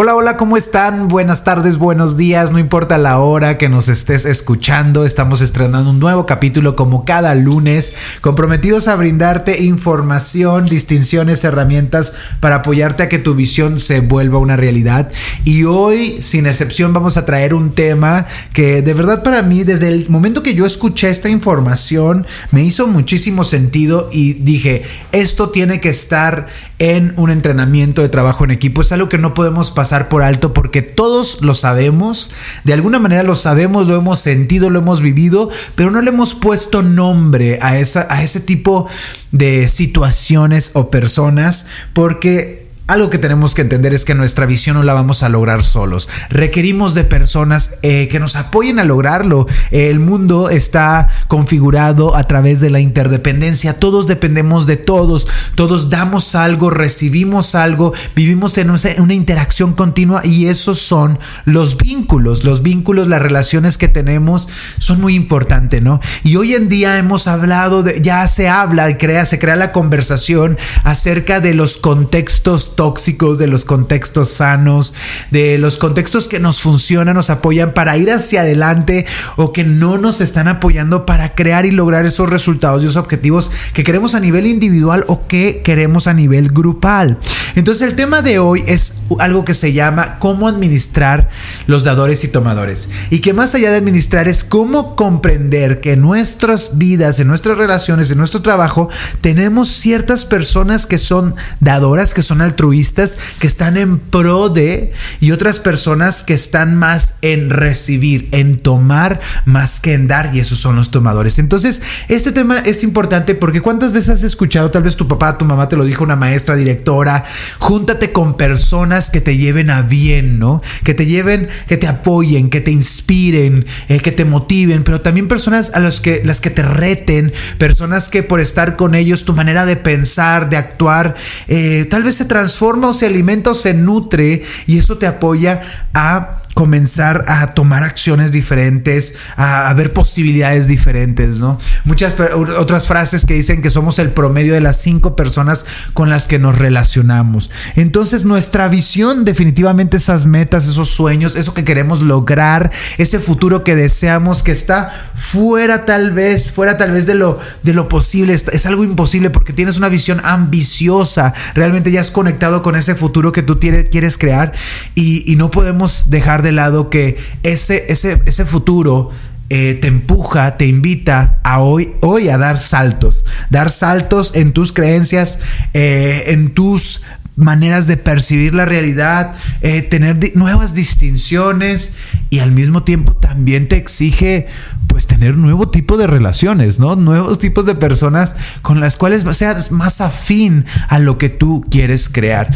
Hola, hola, ¿cómo están? Buenas tardes, buenos días, no importa la hora que nos estés escuchando, estamos estrenando un nuevo capítulo como cada lunes, comprometidos a brindarte información, distinciones, herramientas para apoyarte a que tu visión se vuelva una realidad. Y hoy, sin excepción, vamos a traer un tema que de verdad para mí, desde el momento que yo escuché esta información, me hizo muchísimo sentido y dije, esto tiene que estar en un entrenamiento de trabajo en equipo. Es algo que no podemos pasar por alto porque todos lo sabemos, de alguna manera lo sabemos, lo hemos sentido, lo hemos vivido, pero no le hemos puesto nombre a, esa, a ese tipo de situaciones o personas porque algo que tenemos que entender es que nuestra visión no la vamos a lograr solos. Requerimos de personas eh, que nos apoyen a lograrlo. El mundo está configurado a través de la interdependencia. Todos dependemos de todos. Todos damos algo, recibimos algo, vivimos en una interacción continua y esos son los vínculos. Los vínculos, las relaciones que tenemos son muy importantes, ¿no? Y hoy en día hemos hablado, de, ya se habla, crea, se crea la conversación acerca de los contextos tóxicos, de los contextos sanos, de los contextos que nos funcionan, nos apoyan para ir hacia adelante o que no nos están apoyando para crear y lograr esos resultados y esos objetivos que queremos a nivel individual o que queremos a nivel grupal. Entonces el tema de hoy es algo que se llama cómo administrar los dadores y tomadores. Y que más allá de administrar es cómo comprender que en nuestras vidas, en nuestras relaciones, en nuestro trabajo, tenemos ciertas personas que son dadoras, que son altruistas que están en pro de y otras personas que están más en recibir, en tomar más que en dar y esos son los tomadores. Entonces, este tema es importante porque cuántas veces has escuchado, tal vez tu papá, tu mamá te lo dijo, una maestra, directora, júntate con personas que te lleven a bien, ¿no? Que te lleven, que te apoyen, que te inspiren, eh, que te motiven, pero también personas a los que, las que te reten, personas que por estar con ellos, tu manera de pensar, de actuar, eh, tal vez se transforma transforma o se alimenta o se nutre y eso te apoya a comenzar a tomar acciones diferentes, a, ver posibilidades diferentes, ¿no? Muchas otras frases que dicen que somos el promedio de las cinco personas con las que nos relacionamos. Entonces nuestra visión, definitivamente esas metas, esos sueños, eso que queremos lograr, ese futuro que deseamos, que está fuera tal vez, fuera tal vez de lo, de lo posible, es, es algo imposible porque tienes una visión ambiciosa, realmente ya has conectado con ese futuro que tú quieres crear y, y no podemos dejar de lado que ese, ese, ese futuro eh, te empuja, te invita a hoy, hoy a dar saltos, dar saltos en tus creencias, eh, en tus maneras de percibir la realidad, eh, tener nuevas distinciones y al mismo tiempo también te exige pues tener un nuevo tipo de relaciones, ¿no? Nuevos tipos de personas con las cuales seas más afín a lo que tú quieres crear.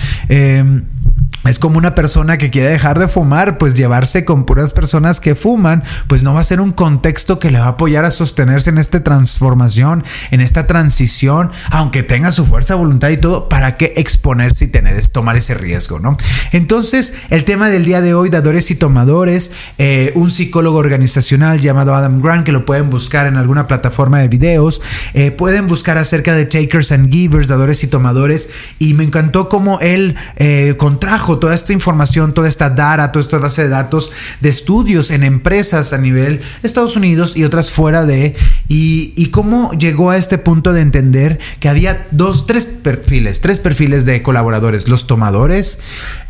Es como una persona que quiere dejar de fumar, pues llevarse con puras personas que fuman, pues no va a ser un contexto que le va a apoyar a sostenerse en esta transformación, en esta transición, aunque tenga su fuerza, voluntad y todo, ¿para qué exponerse y tener, tomar ese riesgo, no? Entonces, el tema del día de hoy, dadores y tomadores, eh, un psicólogo organizacional llamado Adam Grant, que lo pueden buscar en alguna plataforma de videos, eh, pueden buscar acerca de takers and givers, dadores y tomadores, y me encantó cómo él eh, contrajo toda esta información, toda esta data, toda esta base de datos de estudios en empresas a nivel Estados Unidos y otras fuera de, y, cómo llegó a este punto de entender que había dos, tres perfiles, tres perfiles de colaboradores. Los tomadores,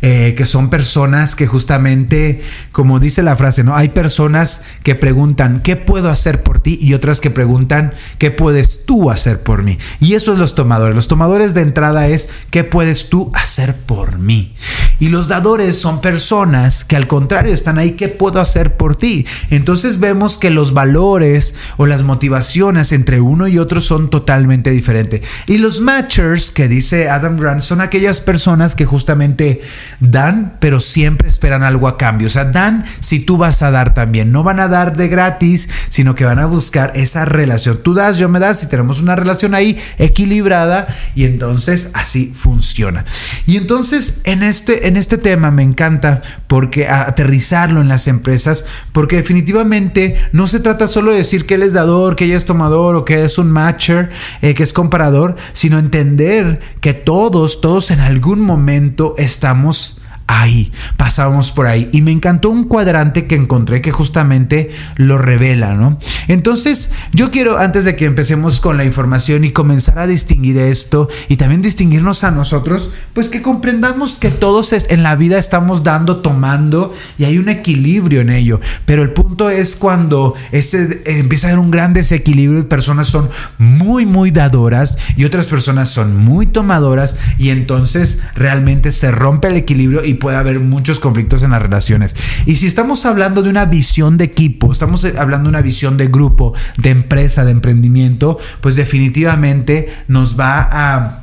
eh, que son personas que justamente, como dice la frase, ¿no? Hay personas que preguntan, ¿qué puedo hacer por ti? Y otras que preguntan, ¿qué puedes tú hacer por mí? Y eso es los tomadores. Los tomadores de entrada es, ¿qué puedes tú hacer por mí? Y los dadores son personas que al contrario están ahí, ¿qué puedo hacer por ti? Entonces vemos que los valores o las motivaciones entre uno y otro son totalmente diferentes. Y los matchers, que dice Adam Grant, son aquellas personas que justamente dan, pero siempre esperan algo a cambio. O sea, dan si tú vas a dar también. No van a dar de gratis, sino que van a buscar esa relación. Tú das, yo me das y tenemos una relación ahí equilibrada y entonces así funciona. Y entonces en este, en este tema me encanta porque aterrizarlo en las empresas, porque definitivamente no se trata solo de decir que él es dador, que ella es tomador o que es un matcher, eh, que es comparador, sino entender que todos, todos en algún momento estamos ahí, pasamos por ahí. Y me encantó un cuadrante que encontré que justamente lo revela, ¿no? Entonces, yo quiero, antes de que empecemos con la información y comenzar a distinguir esto y también distinguirnos a nosotros, pues que comprendamos que todos en la vida estamos dando, tomando y hay un equilibrio en ello. Pero el punto es cuando ese, empieza a haber un gran desequilibrio y personas son muy, muy dadoras y otras personas son muy tomadoras y entonces realmente se rompe el equilibrio y puede haber muchos conflictos en las relaciones. Y si estamos hablando de una visión de equipo, estamos hablando de una visión de grupo, de empresa, de emprendimiento, pues definitivamente nos va a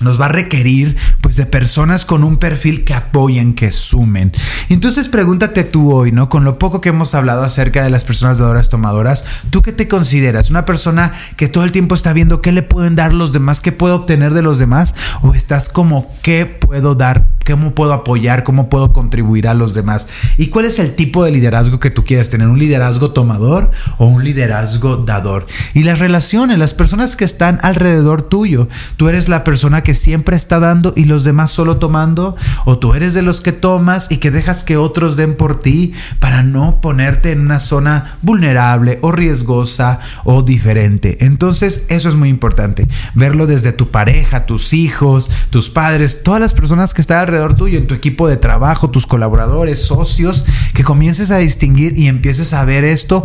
nos va a requerir de personas con un perfil que apoyen, que sumen. Entonces pregúntate tú hoy, ¿no? Con lo poco que hemos hablado acerca de las personas dadoras tomadoras, ¿tú qué te consideras? ¿Una persona que todo el tiempo está viendo qué le pueden dar los demás, qué puedo obtener de los demás? ¿O estás como qué puedo dar cómo puedo apoyar, cómo puedo contribuir a los demás. ¿Y cuál es el tipo de liderazgo que tú quieres tener? ¿Un liderazgo tomador o un liderazgo dador? Y las relaciones, las personas que están alrededor tuyo. ¿Tú eres la persona que siempre está dando y los demás solo tomando? ¿O tú eres de los que tomas y que dejas que otros den por ti para no ponerte en una zona vulnerable o riesgosa o diferente? Entonces, eso es muy importante. Verlo desde tu pareja, tus hijos, tus padres, todas las personas que están alrededor tuyo, en tu equipo de trabajo, tus colaboradores, socios, que comiences a distinguir y empieces a ver esto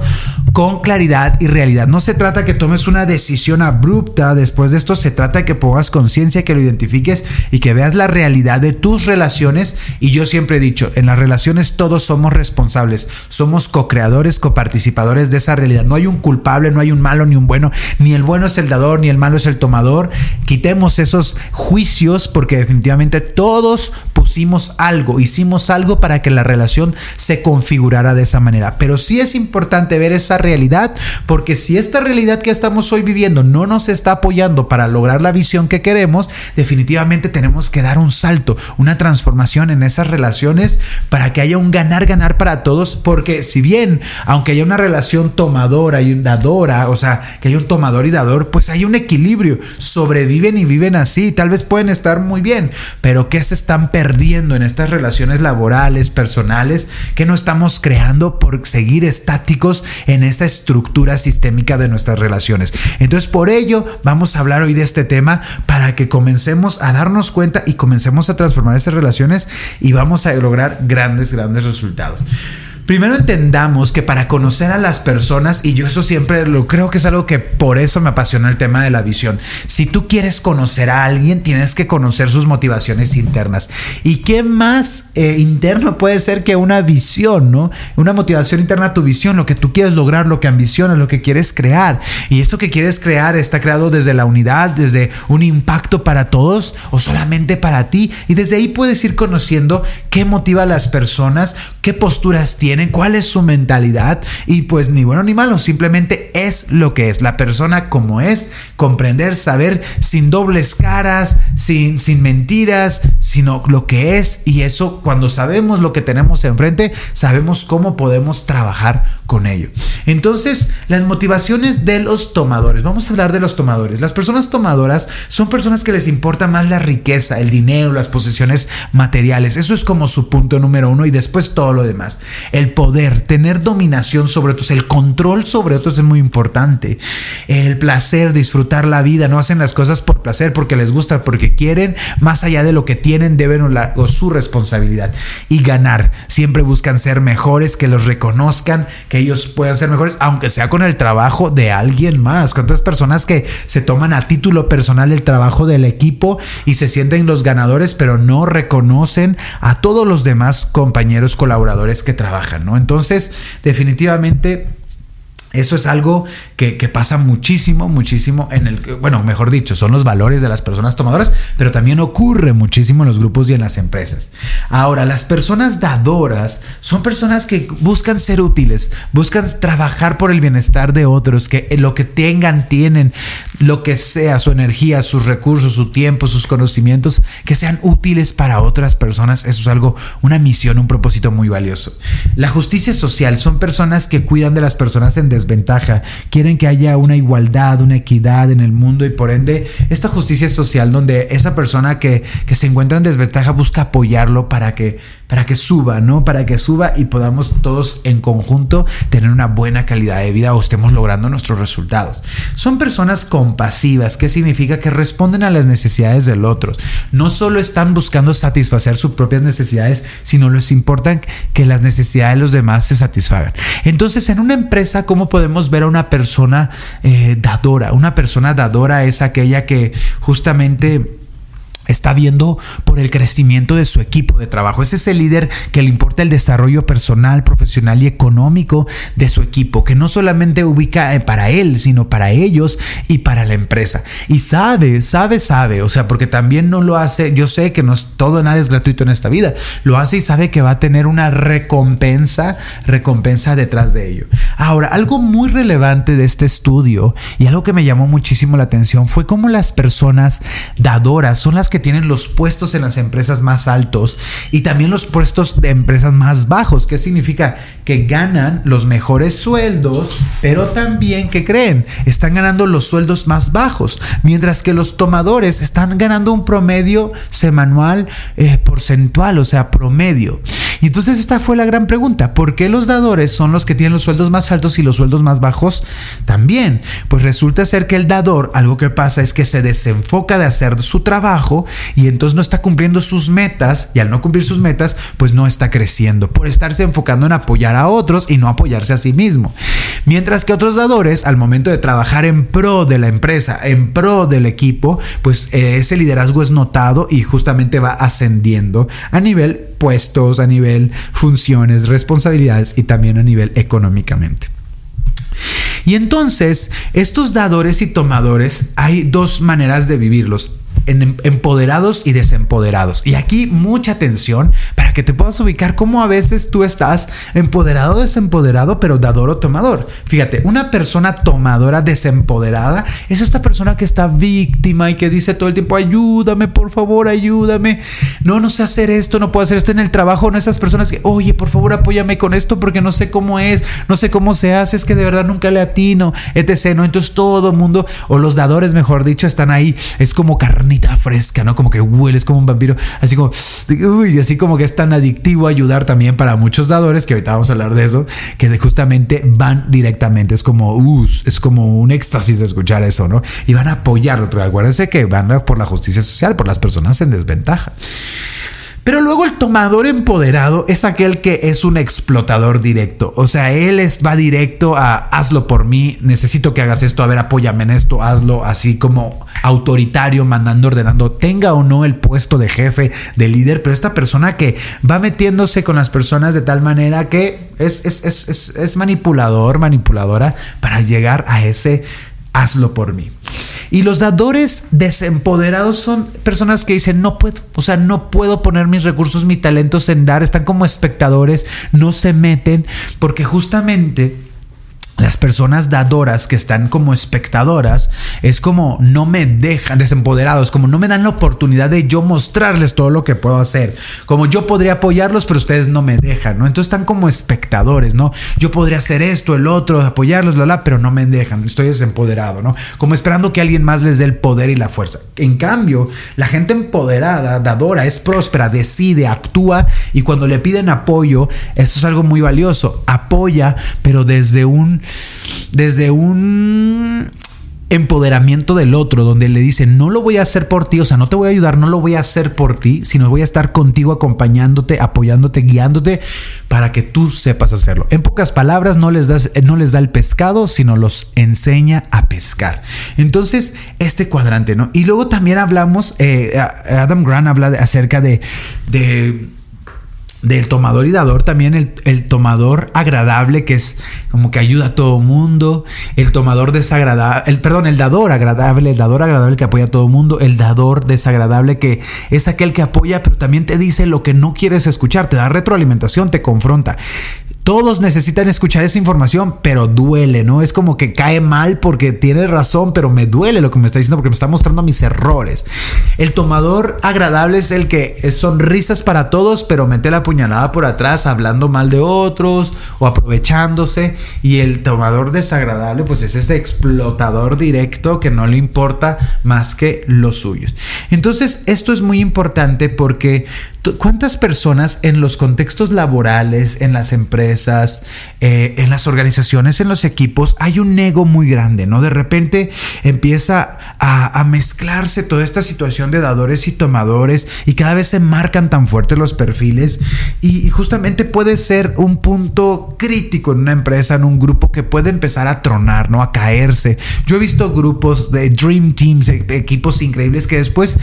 con claridad y realidad. No se trata que tomes una decisión abrupta después de esto, se trata de que pongas conciencia, que lo identifiques y que veas la realidad de tus relaciones. Y yo siempre he dicho, en las relaciones todos somos responsables, somos co-creadores, coparticipadores de esa realidad. No hay un culpable, no hay un malo ni un bueno, ni el bueno es el dador, ni el malo es el tomador. Quitemos esos juicios porque definitivamente todos pusimos algo, hicimos algo para que la relación se configurara de esa manera. Pero sí es importante ver esa realidad, porque si esta realidad que estamos hoy viviendo no nos está apoyando para lograr la visión que queremos, definitivamente tenemos que dar un salto, una transformación en esas relaciones para que haya un ganar-ganar para todos, porque si bien, aunque haya una relación tomadora y dadora, o sea, que hay un tomador y dador, pues hay un equilibrio, sobreviven y viven así, tal vez pueden estar muy bien, pero ¿qué se están perdiendo en estas relaciones laborales, personales, que no estamos creando por seguir estáticos en esta estructura sistémica de nuestras relaciones. Entonces, por ello, vamos a hablar hoy de este tema para que comencemos a darnos cuenta y comencemos a transformar esas relaciones y vamos a lograr grandes, grandes resultados. Primero entendamos que para conocer a las personas, y yo eso siempre lo creo que es algo que por eso me apasiona el tema de la visión. Si tú quieres conocer a alguien, tienes que conocer sus motivaciones internas. ¿Y qué más eh, interno puede ser que una visión, ¿no? Una motivación interna, tu visión, lo que tú quieres lograr, lo que ambicionas, lo que quieres crear. Y esto que quieres crear está creado desde la unidad, desde un impacto para todos o solamente para ti. Y desde ahí puedes ir conociendo qué motiva a las personas, qué posturas tienen cuál es su mentalidad y pues ni bueno ni malo, simplemente es lo que es, la persona como es, comprender, saber sin dobles caras, sin, sin mentiras, sino lo que es y eso cuando sabemos lo que tenemos enfrente, sabemos cómo podemos trabajar con ello. Entonces, las motivaciones de los tomadores, vamos a hablar de los tomadores. Las personas tomadoras son personas que les importa más la riqueza, el dinero, las posesiones materiales, eso es como su punto número uno y después todo lo demás. El poder, tener dominación sobre otros, el control sobre otros es muy importante. El placer, disfrutar la vida, no hacen las cosas por placer, porque les gusta, porque quieren, más allá de lo que tienen, deben o, su responsabilidad. Y ganar, siempre buscan ser mejores, que los reconozcan, que ellos puedan ser mejores, aunque sea con el trabajo de alguien más. ¿Cuántas personas que se toman a título personal el trabajo del equipo y se sienten los ganadores, pero no reconocen a todos los demás compañeros colaboradores que trabajan, ¿no? Entonces, definitivamente eso es algo que, pasa muchísimo, muchísimo en el, bueno, mejor dicho, son los valores de las personas tomadoras, pero también ocurre muchísimo en los grupos y en las empresas. Ahora, las personas dadoras son personas que buscan ser útiles, buscan trabajar por el bienestar de otros, que lo que tengan, tienen, lo que sea, su energía, sus recursos, su tiempo, sus conocimientos, que sean útiles para otras personas. Eso es algo, una misión, un propósito muy valioso. La justicia social son personas que cuidan de las personas en desventaja, quieren que haya una igualdad, una equidad en el mundo y por ende esta justicia social donde esa persona que, que se encuentra en desventaja busca apoyarlo para que para que suba, ¿no? Para que suba y podamos todos en conjunto tener una buena calidad de vida o estemos logrando nuestros resultados. Son personas compasivas, que significa que responden a las necesidades del otro. No solo están buscando satisfacer sus propias necesidades, sino les importa que las necesidades de los demás se satisfagan. Entonces, en una empresa, ¿cómo podemos ver a una persona eh, dadora? Una persona dadora es aquella que justamente está viendo por el crecimiento de su equipo de trabajo. Es ese líder que le importa el desarrollo personal, profesional y económico de su equipo, que no solamente ubica eh, para él, sino para ellos y para la empresa. Y sabe, sabe, sabe, o sea, porque también no lo hace, yo sé que no es todo, nada es gratuito en esta vida, lo hace y sabe que va a tener una recompensa, recompensa detrás de ello. Ahora, algo muy relevante de este estudio y algo que me llamó muchísimo la atención fue cómo las personas dadoras son las que tienen los puestos en las empresas más altos y también los puestos de empresas más bajos. ¿Qué significa? Que ganan los mejores sueldos, pero también, que creen? Están ganando los sueldos más bajos, mientras que los tomadores están ganando un promedio semanal eh, porcentual, o sea, promedio. Y entonces esta fue la gran pregunta, ¿por qué los dadores son los que tienen los sueldos más altos y los sueldos más bajos también? Pues resulta ser que el dador, algo que pasa es que se desenfoca de hacer su trabajo y entonces no está cumpliendo sus metas y al no cumplir sus metas, pues no está creciendo por estarse enfocando en apoyar a otros y no apoyarse a sí mismo. Mientras que otros dadores, al momento de trabajar en pro de la empresa, en pro del equipo, pues eh, ese liderazgo es notado y justamente va ascendiendo a nivel puestos, a nivel funciones, responsabilidades y también a nivel económicamente. Y entonces, estos dadores y tomadores, hay dos maneras de vivirlos en empoderados y desempoderados. Y aquí mucha atención para que te puedas ubicar cómo a veces tú estás empoderado, desempoderado, pero dador o tomador. Fíjate, una persona tomadora, desempoderada, es esta persona que está víctima y que dice todo el tiempo, ayúdame, por favor, ayúdame. No, no sé hacer esto, no puedo hacer esto en el trabajo. No esas personas que, oye, por favor, apóyame con esto porque no sé cómo es, no sé cómo se hace, es que de verdad nunca le atino, etc. ¿no? Entonces todo el mundo, o los dadores, mejor dicho, están ahí. Es como carne fresca, ¿no? Como que hueles como un vampiro, así como, uy, así como que es tan adictivo ayudar también para muchos dadores, que ahorita vamos a hablar de eso, que justamente van directamente, es como, uh, es como un éxtasis de escuchar eso, ¿no? Y van a apoyarlo, pero acuérdense que van por la justicia social, por las personas en desventaja. Pero luego el tomador empoderado es aquel que es un explotador directo. O sea, él va directo a hazlo por mí, necesito que hagas esto, a ver, apóyame en esto, hazlo así como autoritario, mandando, ordenando, tenga o no el puesto de jefe, de líder, pero esta persona que va metiéndose con las personas de tal manera que es, es, es, es manipulador, manipuladora para llegar a ese hazlo por mí. Y los dadores desempoderados son personas que dicen, no puedo, o sea, no puedo poner mis recursos, mis talentos en dar, están como espectadores, no se meten, porque justamente las personas dadoras que están como espectadoras es como no me dejan desempoderados, como no me dan la oportunidad de yo mostrarles todo lo que puedo hacer. Como yo podría apoyarlos, pero ustedes no me dejan, ¿no? Entonces están como espectadores, ¿no? Yo podría hacer esto, el otro, apoyarlos, bla, bla, pero no me dejan. Estoy desempoderado, ¿no? Como esperando que alguien más les dé el poder y la fuerza. En cambio, la gente empoderada, dadora, es próspera, decide, actúa y cuando le piden apoyo, esto es algo muy valioso. Apoya, pero desde un desde un empoderamiento del otro, donde le dice, no lo voy a hacer por ti, o sea, no te voy a ayudar, no lo voy a hacer por ti, sino voy a estar contigo acompañándote, apoyándote, guiándote para que tú sepas hacerlo. En pocas palabras, no les, no les da el pescado, sino los enseña a pescar. Entonces, este cuadrante, ¿no? Y luego también hablamos, eh, Adam Grant habla acerca de del tomador y dador, también el, tomador agradable que es como que ayuda a todo mundo, el tomador desagradable, el, perdón, el dador agradable, el dador agradable que apoya a todo mundo, el dador desagradable que es aquel que apoya pero también te dice lo que no quieres escuchar, te da retroalimentación, te confronta. Todos necesitan escuchar esa información, pero duele, ¿no? Es como que cae mal porque tiene razón, pero me duele lo que me está diciendo porque me está mostrando mis errores. El tomador agradable es el que sonrisas para todos, pero mete la puñalada por atrás hablando mal de otros o aprovechándose. Y el tomador desagradable, pues es este explotador directo que no le importa más que los suyos. Entonces, esto es muy importante porque ¿Cuántas personas en los contextos laborales, en las empresas, eh, en las organizaciones, en los equipos, hay un ego muy grande, ¿no? De repente empieza a, mezclarse toda esta situación de dadores y tomadores y cada vez se marcan tan fuertes los perfiles y, justamente puede ser un punto crítico en una empresa, en un grupo que puede empezar a tronar, ¿no? A caerse. Yo he visto grupos de Dream Teams, e, equipos increíbles que después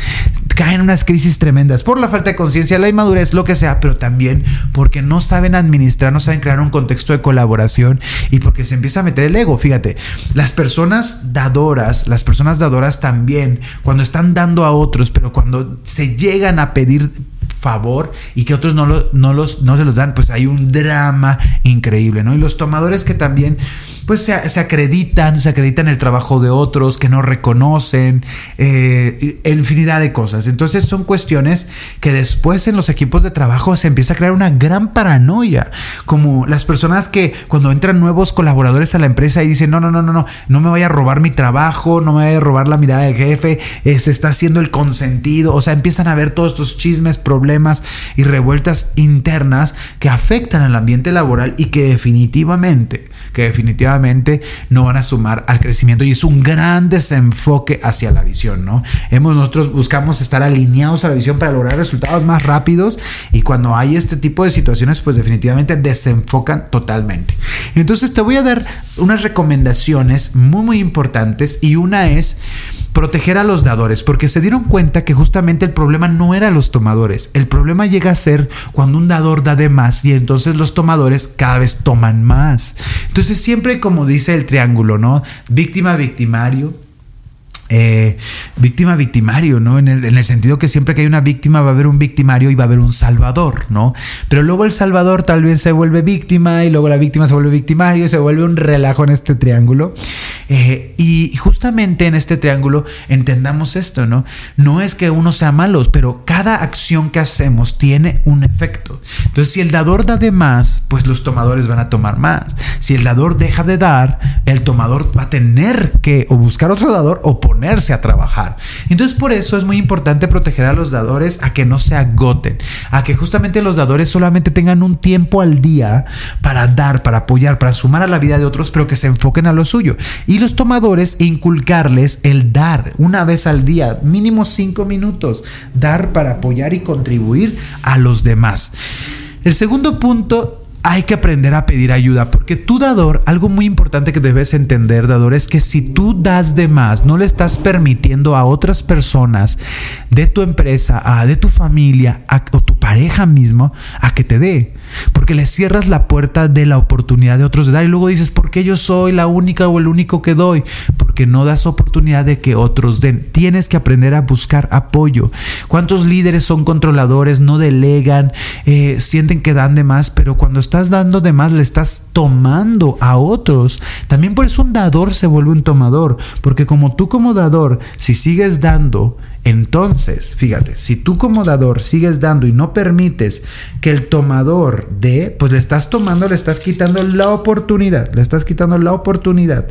caen en unas crisis tremendas por la falta de conciencia la inmadurez, lo que sea, pero también porque no saben administrar, no saben crear un contexto de colaboración y porque se empieza a meter el ego. Fíjate, las personas dadoras, las personas dadoras también, cuando están dando a otros, pero cuando se llegan a pedir favor y que otros no, no, los, no se los dan, pues hay un drama increíble, ¿no? Y los tomadores que también pues se, acreditan, se acreditan el trabajo de otros, que no reconocen, eh, infinidad de cosas. Entonces son cuestiones que después en los equipos de trabajo se empieza a crear una gran paranoia, como las personas que cuando entran nuevos colaboradores a la empresa y dicen, no, no, no, no, no, no me vaya a robar mi trabajo, no me vaya a robar la mirada del jefe, se este, está haciendo el consentido, o sea, empiezan a ver todos estos chismes, problemas y revueltas internas que afectan al ambiente laboral y que definitivamente, que definitivamente no van a sumar al crecimiento y es un gran desenfoque hacia la visión, ¿no? Hemos, nosotros buscamos estar alineados a la visión para lograr resultados más rápidos y cuando hay este tipo de situaciones, pues definitivamente desenfocan totalmente. Entonces te voy a dar unas recomendaciones muy, muy importantes y una es proteger a los dadores, porque se dieron cuenta que justamente el problema no era los tomadores, el problema llega a ser cuando un dador da de más y entonces los tomadores cada vez toman más. Entonces siempre como dice el triángulo, ¿no? Víctima, victimario, eh, víctima victimario, ¿no? En el, en el, sentido que siempre que hay una víctima va a haber un victimario y va a haber un salvador, ¿no? Pero luego el salvador tal vez se vuelve víctima y luego la víctima se vuelve victimario y se vuelve un relajo en este triángulo. Eh, y justamente en este triángulo entendamos esto, ¿no? No es que uno sea malo, pero cada acción que hacemos tiene un efecto. Entonces, si el dador da de más, pues los tomadores van a tomar más. Si el dador deja de dar, el tomador va a tener que o buscar otro dador o ponerse a trabajar. Entonces, por eso es muy importante proteger a los dadores a que no se agoten, a que justamente los dadores solamente tengan un tiempo al día para dar, para apoyar, para sumar a la vida de otros, pero que se enfoquen a lo suyo. Y los tomadores inculcarles el dar una vez al día, mínimo cinco minutos, dar para apoyar y contribuir a los demás. El segundo punto hay que aprender a pedir ayuda, porque tu dador, algo muy importante que debes entender, dador, es que si tú das de más, no le estás permitiendo a otras personas de tu empresa, de tu familia o tu pareja mismo a que te dé. Porque le cierras la puerta de la oportunidad de otros de dar y luego dices, ¿por qué yo soy la única o el único que doy? porque no das oportunidad de que otros den. Tienes que aprender a buscar apoyo. ¿Cuántos líderes son controladores, no delegan, eh, sienten que dan de más, pero cuando estás dando de más le estás tomando a otros? También por eso un dador se vuelve un tomador, porque como tú como dador, si sigues dando, entonces, fíjate, si tú como dador sigues dando y no permites que el tomador dé, pues le estás tomando, le estás quitando la oportunidad, le estás quitando la oportunidad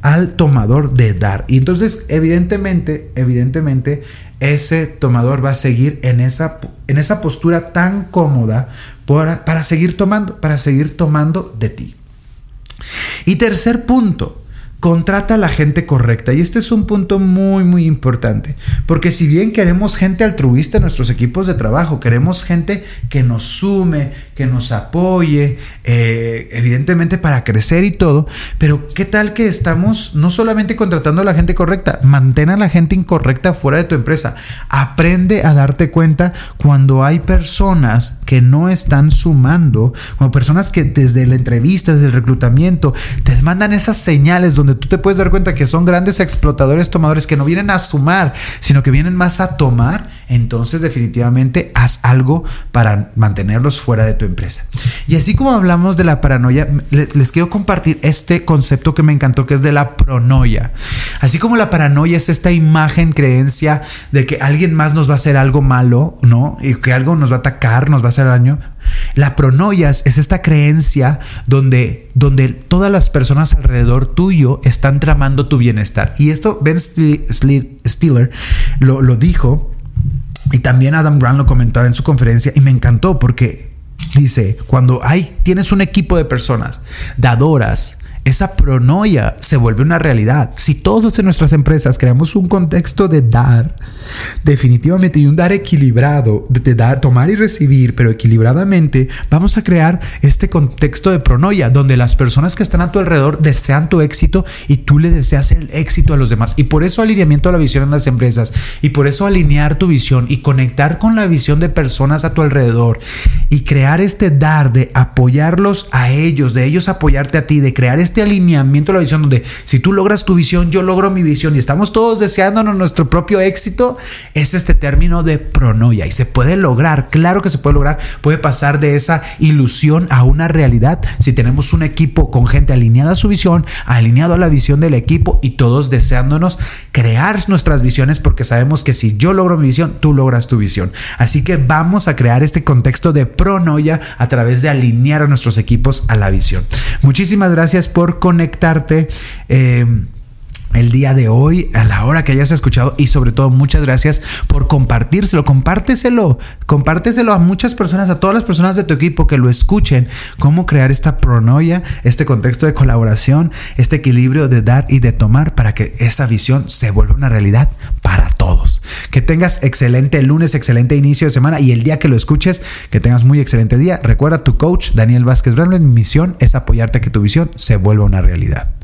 al tomador de dar. Y entonces, evidentemente, evidentemente, ese tomador va a seguir en esa, en esa postura tan cómoda para, para seguir tomando, para seguir tomando de ti. Y tercer punto, contrata a la gente correcta. Y este es un punto muy, muy importante. Porque si bien queremos gente altruista en nuestros equipos de trabajo, queremos gente que nos sume, que nos apoye, eh, evidentemente para crecer y todo, pero ¿qué tal que estamos no solamente contratando a la gente correcta, mantén a la gente incorrecta fuera de tu empresa. Aprende a darte cuenta cuando hay personas que no están sumando, como personas que desde la entrevista, desde el reclutamiento, te mandan esas señales donde tú te puedes dar cuenta que son grandes explotadores, tomadores que no vienen a sumar, sino que vienen más a tomar, entonces definitivamente haz algo para mantenerlos fuera de tu empresa. Y así como hablamos de la paranoia, les, quiero compartir este concepto que me encantó, que es de la pronoia. Así como la paranoia es esta imagen, creencia de que alguien más nos va a hacer algo malo, ¿no? Y que algo nos va a atacar, nos va a hacer daño. La pronoia es esta creencia donde, donde todas las personas alrededor tuyo están tramando tu bienestar. Y esto Ben Stiller lo, lo dijo y también Adam Grant lo comentaba en su conferencia y me encantó porque dice, cuando hay, tienes un equipo de personas dadoras, esa pronoia se vuelve una realidad. Si todos en nuestras empresas creamos un contexto de dar, definitivamente, y un dar equilibrado, de dar, tomar y recibir, pero equilibradamente, vamos a crear este contexto de pronoia, donde las personas que están a tu alrededor desean tu éxito y tú le deseas el éxito a los demás. Y por eso alineamiento a la visión en las empresas, y por eso alinear tu visión y conectar con la visión de personas a tu alrededor, y crear este dar de apoyarlos a ellos, de ellos apoyarte a ti, de crear este este alineamiento a la visión donde si tú logras tu visión, yo logro mi visión y estamos todos deseándonos nuestro propio éxito, es este término de pronoia y se puede lograr, claro que se puede lograr, puede pasar de esa ilusión a una realidad si tenemos un equipo con gente alineada a su visión, alineado a la visión del equipo y todos deseándonos crear nuestras visiones porque sabemos que si yo logro mi visión, tú logras tu visión. Así que vamos a crear este contexto de pronoia a través de alinear a nuestros equipos a la visión. Muchísimas gracias por por conectarte. Eh, el día de hoy, a la hora que hayas escuchado y sobre todo muchas gracias por compartírselo, compárteselo, compárteselo a muchas personas, a todas las personas de tu equipo que lo escuchen, cómo crear esta pronoia, este contexto de colaboración, este equilibrio de dar y de tomar para que esa visión se vuelva una realidad para todos. Que tengas excelente lunes, excelente inicio de semana y el día que lo escuches, que tengas muy excelente día. Recuerda tu coach Daniel Vázquez Brown, mi misión es apoyarte a que tu visión se vuelva una realidad.